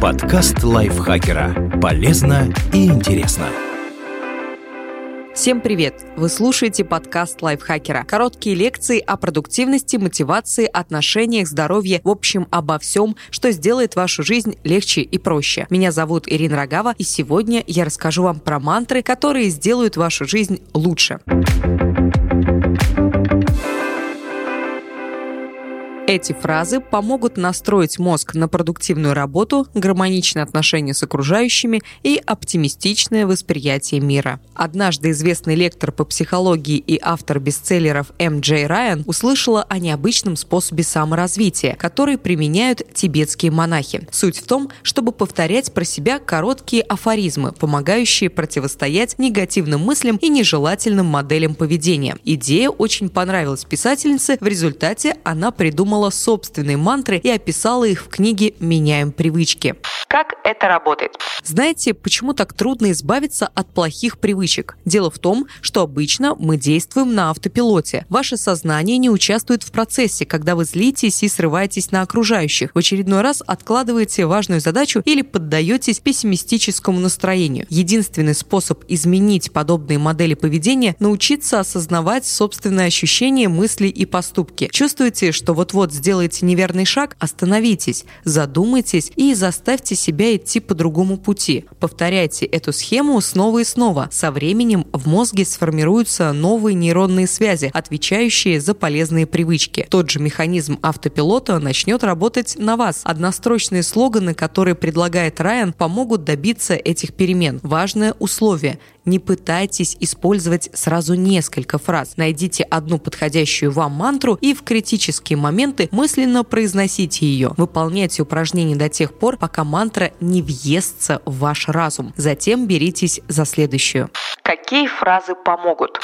Подкаст лайфхакера. Полезно и интересно. Всем привет! Вы слушаете подкаст лайфхакера. Короткие лекции о продуктивности, мотивации, отношениях, здоровье, в общем, обо всем, что сделает вашу жизнь легче и проще. Меня зовут Ирина Рогава, и сегодня я расскажу вам про мантры, которые сделают вашу жизнь лучше. Эти фразы помогут настроить мозг на продуктивную работу, гармоничные отношения с окружающими и оптимистичное восприятие мира. Однажды известный лектор по психологии и автор бестселлеров М. Джей Райан услышала о необычном способе саморазвития, который применяют тибетские монахи. Суть в том, чтобы повторять про себя короткие афоризмы, помогающие противостоять негативным мыслям и нежелательным моделям поведения. Идея очень понравилась писательнице, в результате она придумала придумала собственные мантры и описала их в книге «Меняем привычки». Как это работает? Знаете, почему так трудно избавиться от плохих привычек? Дело в том, что обычно мы действуем на автопилоте. Ваше сознание не участвует в процессе, когда вы злитесь и срываетесь на окружающих. В очередной раз откладываете важную задачу или поддаетесь пессимистическому настроению. Единственный способ изменить подобные модели поведения – научиться осознавать собственные ощущения, мысли и поступки. Чувствуете, что вот-вот вот сделаете неверный шаг, остановитесь, задумайтесь и заставьте себя идти по другому пути. Повторяйте эту схему снова и снова. Со временем в мозге сформируются новые нейронные связи, отвечающие за полезные привычки. Тот же механизм автопилота начнет работать на вас. Однострочные слоганы, которые предлагает Райан, помогут добиться этих перемен. Важное условие не пытайтесь использовать сразу несколько фраз. Найдите одну подходящую вам мантру и в критические моменты мысленно произносите ее. Выполняйте упражнения до тех пор, пока мантра не въестся в ваш разум. Затем беритесь за следующую. Какие фразы помогут?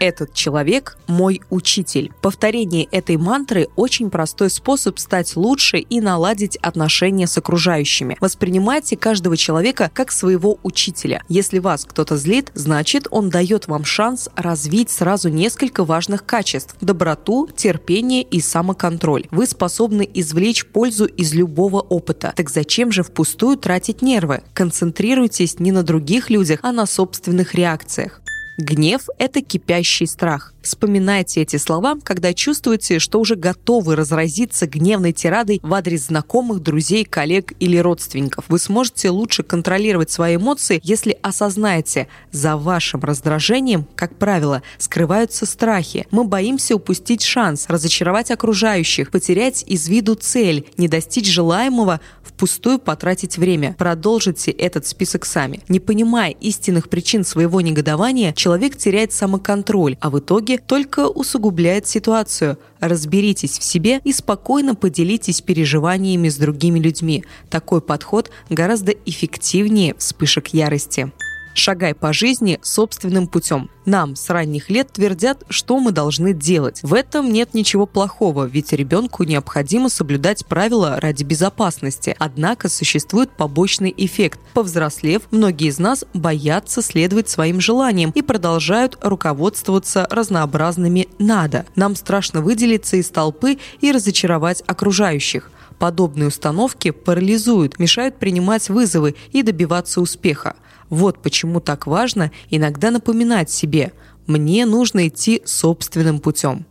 Этот человек – мой учитель. Повторение этой мантры – очень простой способ стать лучше и наладить отношения с окружающими. Воспринимайте каждого человека как своего учителя. Если вас кто-то злит, значит, он дает вам шанс развить сразу несколько важных качеств – доброту, терпение и самоконтроль. Вы способны извлечь пользу из любого опыта. Так зачем же впустую тратить нервы? Концентрируйтесь не на других людях, а на собственных реакциях. Гнев – это кипящий страх. Вспоминайте эти слова, когда чувствуете, что уже готовы разразиться гневной тирадой в адрес знакомых, друзей, коллег или родственников. Вы сможете лучше контролировать свои эмоции, если осознаете, за вашим раздражением, как правило, скрываются страхи. Мы боимся упустить шанс, разочаровать окружающих, потерять из виду цель, не достичь желаемого, впустую потратить время. Продолжите этот список сами. Не понимая истинных причин своего негодования, человек человек теряет самоконтроль, а в итоге только усугубляет ситуацию. Разберитесь в себе и спокойно поделитесь переживаниями с другими людьми. Такой подход гораздо эффективнее вспышек ярости. Шагай по жизни собственным путем. Нам с ранних лет твердят, что мы должны делать. В этом нет ничего плохого, ведь ребенку необходимо соблюдать правила ради безопасности. Однако существует побочный эффект. Повзрослев, многие из нас боятся следовать своим желаниям и продолжают руководствоваться разнообразными «надо». Нам страшно выделиться из толпы и разочаровать окружающих подобные установки парализуют, мешают принимать вызовы и добиваться успеха. Вот почему так важно иногда напоминать себе «мне нужно идти собственным путем»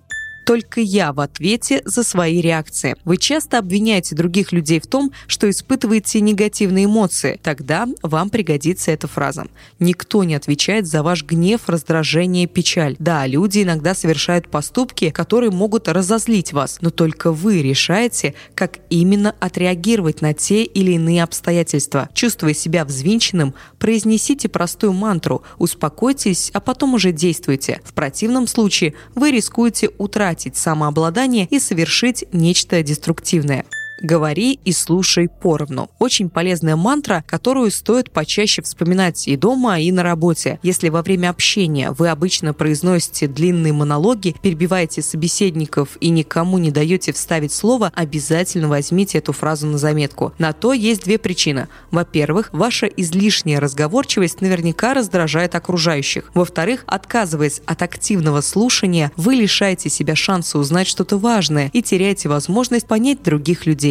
только я в ответе за свои реакции. Вы часто обвиняете других людей в том, что испытываете негативные эмоции. Тогда вам пригодится эта фраза. Никто не отвечает за ваш гнев, раздражение, печаль. Да, люди иногда совершают поступки, которые могут разозлить вас, но только вы решаете, как именно отреагировать на те или иные обстоятельства. Чувствуя себя взвинченным, произнесите простую мантру, успокойтесь, а потом уже действуйте. В противном случае вы рискуете утратить утратить самообладание и совершить нечто деструктивное. «Говори и слушай поровну». Очень полезная мантра, которую стоит почаще вспоминать и дома, и на работе. Если во время общения вы обычно произносите длинные монологи, перебиваете собеседников и никому не даете вставить слово, обязательно возьмите эту фразу на заметку. На то есть две причины. Во-первых, ваша излишняя разговорчивость наверняка раздражает окружающих. Во-вторых, отказываясь от активного слушания, вы лишаете себя шанса узнать что-то важное и теряете возможность понять других людей.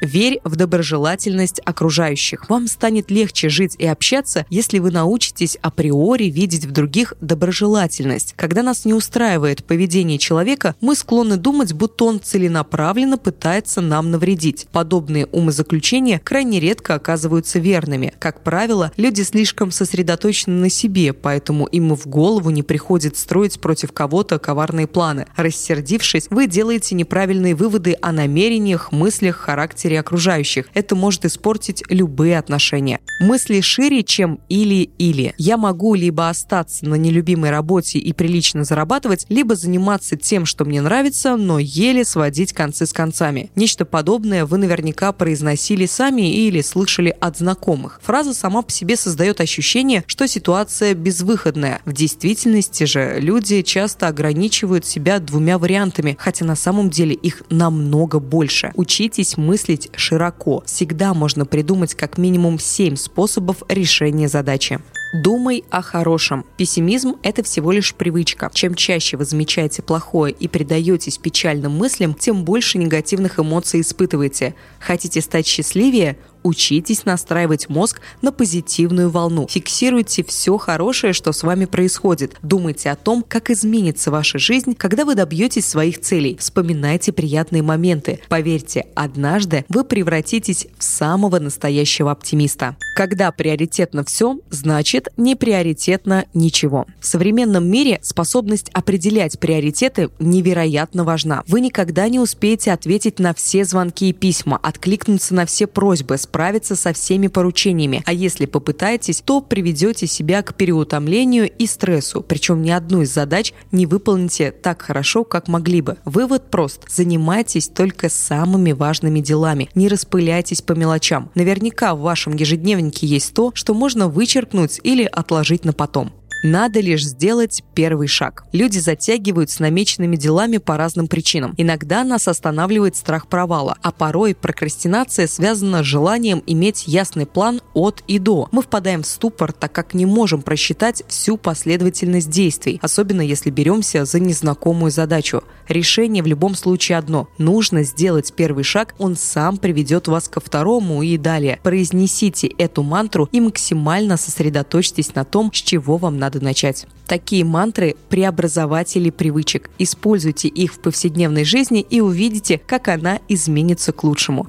Верь в доброжелательность окружающих. Вам станет легче жить и общаться, если вы научитесь априори видеть в других доброжелательность. Когда нас не устраивает поведение человека, мы склонны думать, будто он целенаправленно пытается нам навредить. Подобные умозаключения крайне редко оказываются верными. Как правило, люди слишком сосредоточены на себе, поэтому им в голову не приходит строить против кого-то коварные планы. Рассердившись, вы делаете неправильные выводы о намерениях, мыслях, характере характере окружающих. Это может испортить любые отношения. Мысли шире, чем или-или. Я могу либо остаться на нелюбимой работе и прилично зарабатывать, либо заниматься тем, что мне нравится, но еле сводить концы с концами. Нечто подобное вы наверняка произносили сами или слышали от знакомых. Фраза сама по себе создает ощущение, что ситуация безвыходная. В действительности же люди часто ограничивают себя двумя вариантами, хотя на самом деле их намного больше. Учитесь мыслить мыслить широко. Всегда можно придумать как минимум 7 способов решения задачи. Думай о хорошем. Пессимизм – это всего лишь привычка. Чем чаще вы замечаете плохое и предаетесь печальным мыслям, тем больше негативных эмоций испытываете. Хотите стать счастливее? Учитесь настраивать мозг на позитивную волну. Фиксируйте все хорошее, что с вами происходит. Думайте о том, как изменится ваша жизнь, когда вы добьетесь своих целей. Вспоминайте приятные моменты. Поверьте, однажды вы превратитесь в самого настоящего оптимиста. Когда приоритетно все, значит не приоритетно ничего. В современном мире способность определять приоритеты невероятно важна. Вы никогда не успеете ответить на все звонки и письма, откликнуться на все просьбы, справиться со всеми поручениями. А если попытаетесь, то приведете себя к переутомлению и стрессу. Причем ни одну из задач не выполните так хорошо, как могли бы. Вывод прост. Занимайтесь только самыми важными делами. Не распыляйтесь по мелочам. Наверняка в вашем ежедневнике есть то, что можно вычеркнуть или отложить на потом. Надо лишь сделать первый шаг. Люди затягивают с намеченными делами по разным причинам. Иногда нас останавливает страх провала, а порой прокрастинация связана с желанием иметь ясный план от и до. Мы впадаем в ступор, так как не можем просчитать всю последовательность действий, особенно если беремся за незнакомую задачу. Решение в любом случае одно. Нужно сделать первый шаг, он сам приведет вас ко второму и далее. Произнесите эту мантру и максимально сосредоточьтесь на том, с чего вам надо надо начать. Такие мантры – преобразователи привычек. Используйте их в повседневной жизни и увидите, как она изменится к лучшему.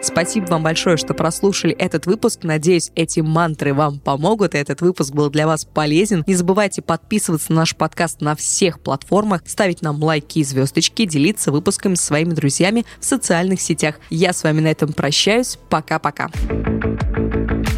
Спасибо вам большое, что прослушали этот выпуск. Надеюсь, эти мантры вам помогут, и этот выпуск был для вас полезен. Не забывайте подписываться на наш подкаст на всех платформах, ставить нам лайки и звездочки, делиться выпусками с своими друзьями в социальных сетях. Я с вами на этом прощаюсь. Пока-пока.